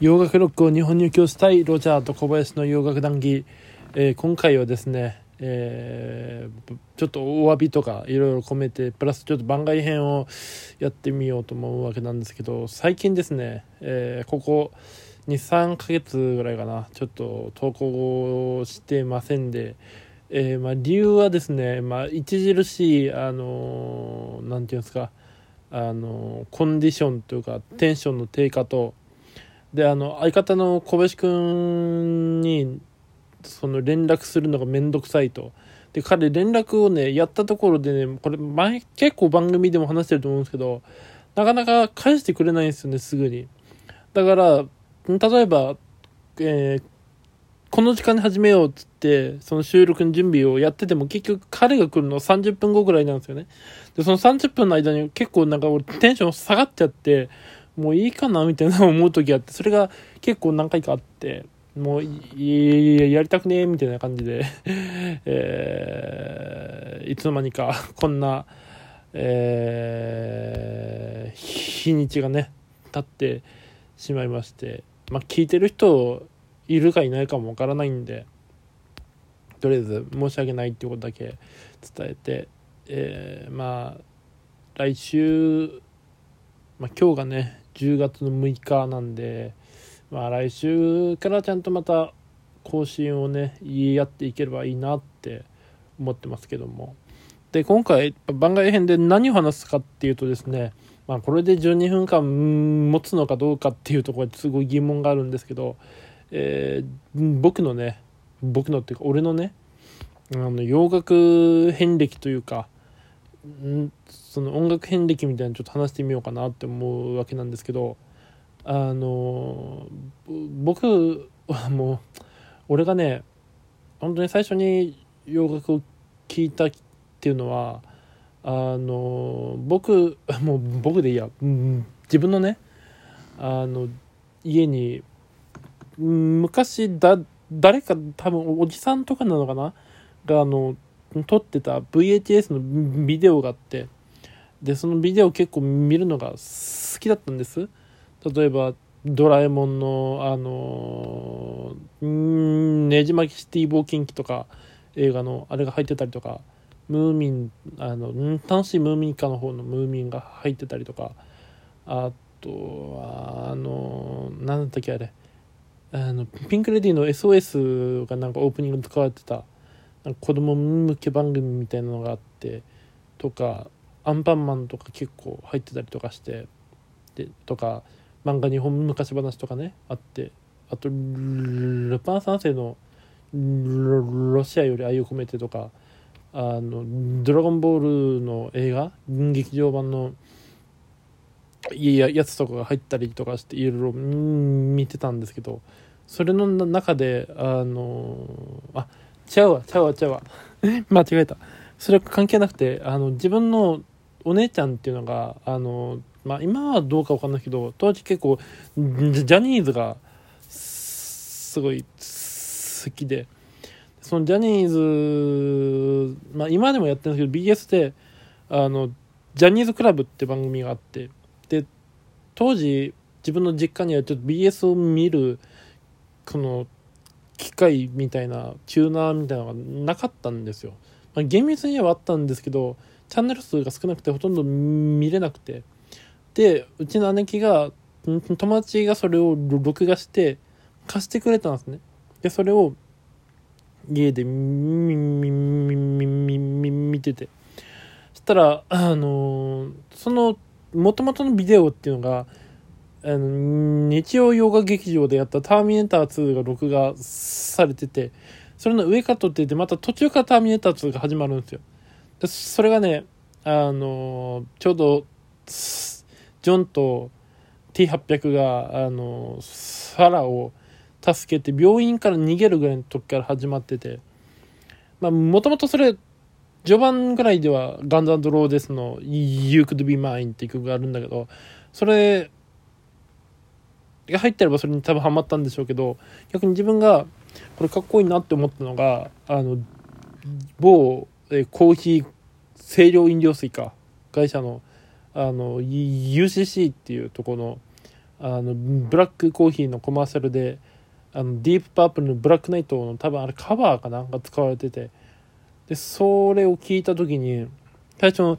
洋楽ロックを日本に教したいロジャーと小林の洋楽談義、えー、今回はですね、えー、ちょっとお詫びとかいろいろ込めてプラスちょっと番外編をやってみようと思うわけなんですけど最近ですね、えー、ここ23ヶ月ぐらいかなちょっと投稿してませんで、えー、まあ、理由はですね、まあ、著しいあの何て言うんですかあのコンディションというかテンションの低下とであの相方の小林君にその連絡するのが面倒くさいと。で彼連絡をねやったところでねこれ前結構番組でも話してると思うんですけどなかなか返してくれないんですよねすぐに。だから例えば、えー、この時間に始めようっつってその収録の準備をやってても結局彼が来るの30分後ぐらいなんですよね。でその30分の間に結構なんか俺テンション下がっちゃってもういいかなみたいな思う時あって、それが結構何回かあって、もういややりたくねえみたいな感じで えー、いつの間にかこんな、えー、日にちがね経ってしまいましてまあ聞いてる人いるかいないかもわからないんでとりあえず申し訳ないっていうことだけ伝えて、えー、まあ来週、まあ、今日がね10月の6日なんで、まあ、来週からちゃんとまた更新をね言い合っていければいいなって思ってますけども。で今回番外編で何を話すかっていうとですね、まあ、これで12分間持つのかどうかっていうところですごい疑問があるんですけど、えー、僕のね僕のっていうか俺のねあの洋楽遍歴というかその音楽遍歴みたいなのちょっと話してみようかなって思うわけなんですけどあの僕はもう俺がね本当に最初に洋楽を聴いたっていうのはあの僕もう僕でいいや、うん、自分のねあの家に昔だ誰か多分おじさんとかなのかな？があの撮ってた VHS のビデオがあってでそのビデオ結構見るのが好きだったんです。例えばドラえもんのあのねじ巻きシティ冒険記とか映画のあれが入ってたりとかムーミンあの楽しいムーミンカの方のムーミンが入ってたりとかあとはあの何だったっけあれ。あのピンク・レディーの SOS がなんかオープニングで使われてた子供向け番組みたいなのがあってとかアンパンマンとか結構入ってたりとかしてでとか漫画日本昔話とかねあってあとルパン三世のロシアより愛を込めてとかあのドラゴンボールの映画劇場版のいややつとかが入ったりとかしていろいろ見てたんですけどそれの中であのあちゃうわちゃうわちゃうわ。間違えた。それは関係なくてあの自分のお姉ちゃんっていうのがあの、まあ、今はどうか分かんないけど当時結構ジャニーズがすごい好きで。そのジャニーズ、まあ、今でもやってるんですけど BS であのジャニーズクラブって番組があって。で当時自分の実家にはちょっと BS を見るこの機械みたいなチューナーみたいなのがなかったんですよ、まあ、厳密にはあったんですけどチャンネル数が少なくてほとんど見れなくて。でうちの姉貴が友達がそれを録画して貸してくれたんですね。でそれを家で見ててそしたらあのー、そのもともとのビデオっていうのがあの日曜洋画劇場でやった「ターミネーター2」が録画されててそれの上から撮っててまた途中から「ターミネーター2」が始まるんですよ。でそれがねあのちょうどジョンと T800 があのサラを助けて病院から逃げるぐらいの時から始まっててまあもともとそれ序盤ぐらいではガンズローデスの「You Could Be Mine」っていう曲があるんだけどそれが入ってればそれに多分ハマったんでしょうけど逆に自分がこれかっこいいなって思ったのがあの某、えコーヒー清涼飲料水か会社のあの UCC っていうとこのあのブラックコーヒーのコマーシャルであのディープパープルのブラックナイトの多分あれカバーかなが使われててでそれを聞いた時に最初の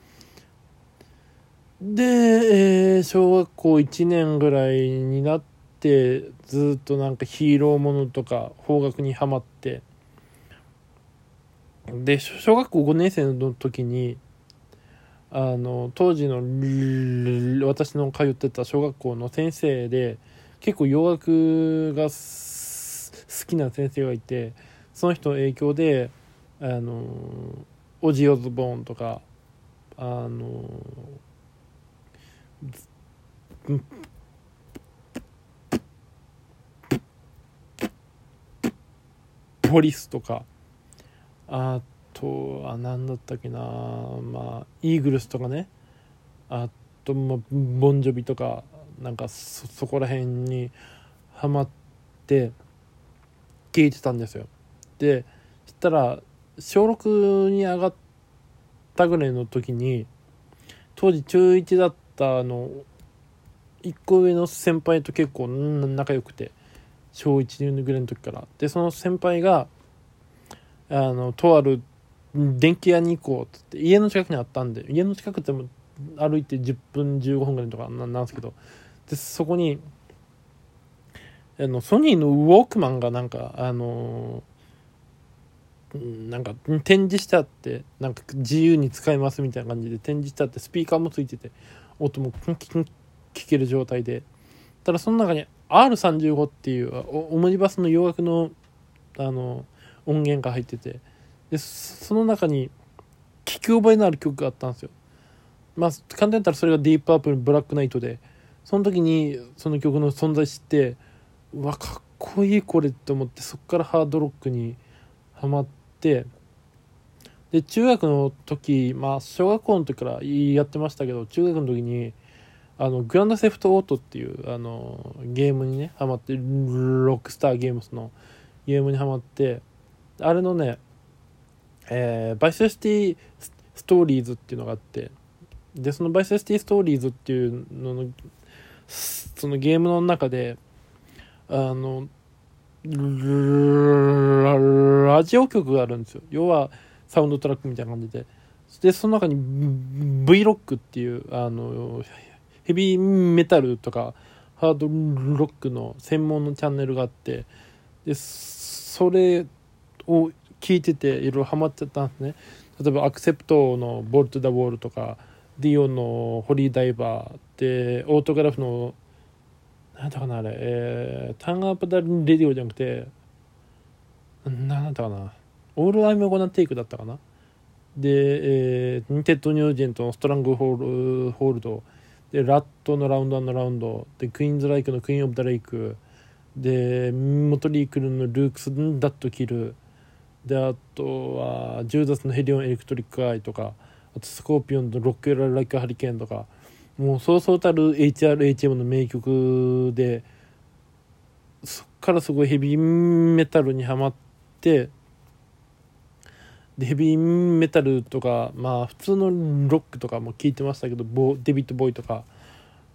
で、えー、小学校1年ぐらいになってずっとなんかヒーローものとか邦楽にはまって。で小学校5年生の時にあの当時の私の通ってた小学校の先生で結構洋楽が好きな先生がいてその人の影響であのオジオズボーンとかあのポリスとか。あとは何だったっけな。まあイーグルスとかね。あと、まあ、ボンジョビとか。なんかそそこら辺にはまって聞いてたんですよ。でそしたら小6に上がったぐらいの時に当時中1だったあの1個上の先輩と結構仲良くて小1ぐらいの時から。でその先輩があのとある電気屋に行こうっつって家の近くにあったんで家の近くでも歩いて10分15分ぐらいとかなんですけど。でそこにあのソニーのウォークマンがなんかあのなんか展示してあってなんか自由に使えますみたいな感じで展示してあってスピーカーもついてて音もキンキン聞ける状態で。ただその中に R35 っていうオムニバスの洋楽のあの音源が入っててでその中に聞き覚えのある曲があったんですよ。まあ簡単に言ったらそれがディープアップルブラックナイトで。その時にその曲の存在知ってうわかっこいいこれって思ってそっからハードロックにハマってで中学の時まあ小学校の時からやってましたけど中学の時にあのグランドセフトオートっていうあのゲームにねハマってロックスターゲームスのゲームにハマってあれのね、えー、バイスシティストーリーズっていうのがあってでそのバイスシティストーリーズっていうののそのゲームの中であのラジオ局があるんですよ。要はサウンドトラックみたいな感じで。でその中に V ロックっていうあのヘビーメタルとかハードロックの専門のチャンネルがあってでそれを聞いてていろいろハマってたんですね。例えばアクセプトの「 Balls to the Wall」とかディオの「Holy Diver」でオートグラフの何だかなあれ、えー、 Turn Up the Radio じゃなくて何だったかな。 All I'm Gonna Take だったかな。で、えー、テッド・ニュージェントの「Strangle」hold。でラットの Round and Round。でクイーンズ・ライクの Queen of the Reich。でモトリークルーの Looks That Kill。であとはジューダスの Hellion Electric Eye とか。あとスコーピオンの Rock You Like a Hurricane とか。もうそうそうたる HRHM の名曲でそっからすごいヘビーメタルにはまってでヘビーメタルとかまあ普通のロックとかも聴いてましたけどボデビッド・ボウイとか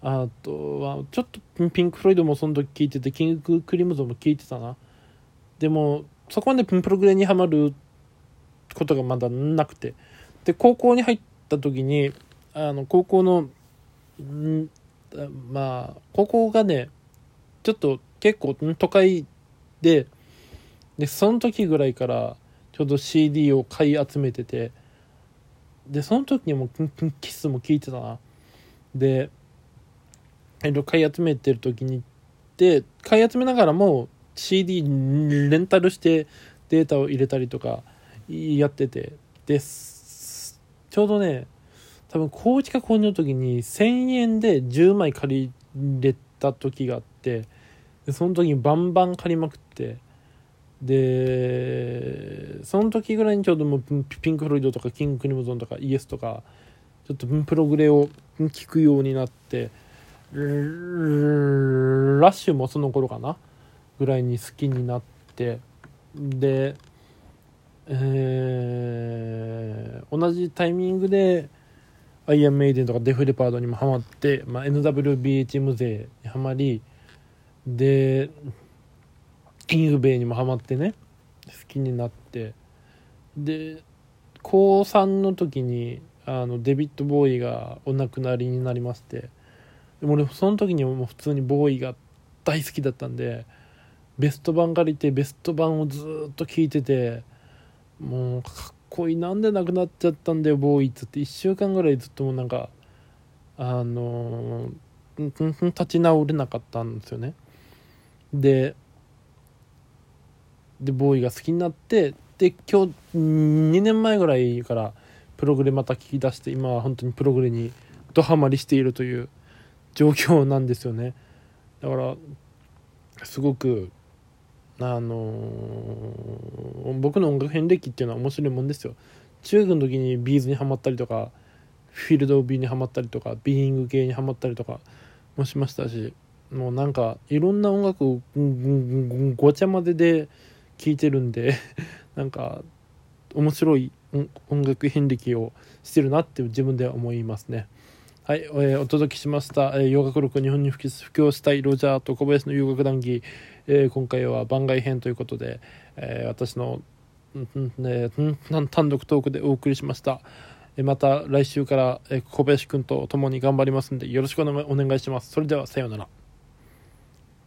あとはちょっとピンク・フロイドもその時聴いててキング・クリムゾンも聴いてたな。でもそこまでプログレにはまることがまだなくて。で高校に入った時にあの高校のんまあ高校がねちょっと結構都会ででその時ぐらいからちょうど CD を買い集めててでその時にもキスも聞いてたな。で買い集めてる時にで買い集めながらも CD レンタルしてデータを入れたりとかやってて。でちょうどね多分高1か高2の時に1000円で10枚借りれた時があってでその時にバンバン借りまくってでその時ぐらいにちょうどもうピンク・フロイドとかキング・クリムゾンとかイエスとかちょっとプログレを聞くようになってラッシュもその頃かな？ぐらいに好きになってで、えー、同じタイミングでアイアンメイデンとかデフレパードにもハマって、まあ、NWBHM 勢にハマりでキングベイにもハマってね好きになって。で高3の時にあのデビッド・ボーイがお亡くなりになりまして。でも俺その時にもう普通にボーイが大好きだったんでベスト版借りてベスト版をずっと聴いててもうかっこいいなんで亡くなっちゃったんだよボーイっつって。1週間ぐらいずっともうなんかあのー、立ち直れなかったんですよね。ででボーイが好きになってで今日2年前ぐらいからプログレまた聞き出して今は本当にプログレにドハマりしているという状況なんですよね。だからすごくあのー、僕の音楽遍歴っていうのは面白いもんですよ中学の時にビーズにはまったりとかフィールド・オブ・ビーにはまったりとかビーイング系にはまったりとかもしましたしもうなんかいろんな音楽をごちゃ混ぜで聴いてるんで なんか面白い音楽遍歴をしてるなって自分では思いますね。はい、えー、お届けしました、えー、洋楽録日本に布教したいロジャーと小林の洋楽談義、えー、今回は番外編ということで、えー、私の、うんね、単独トークでお送りしました。えー、また来週から、えー、小林くんと共に頑張りますんでよろしくお願いします。それではさようなら。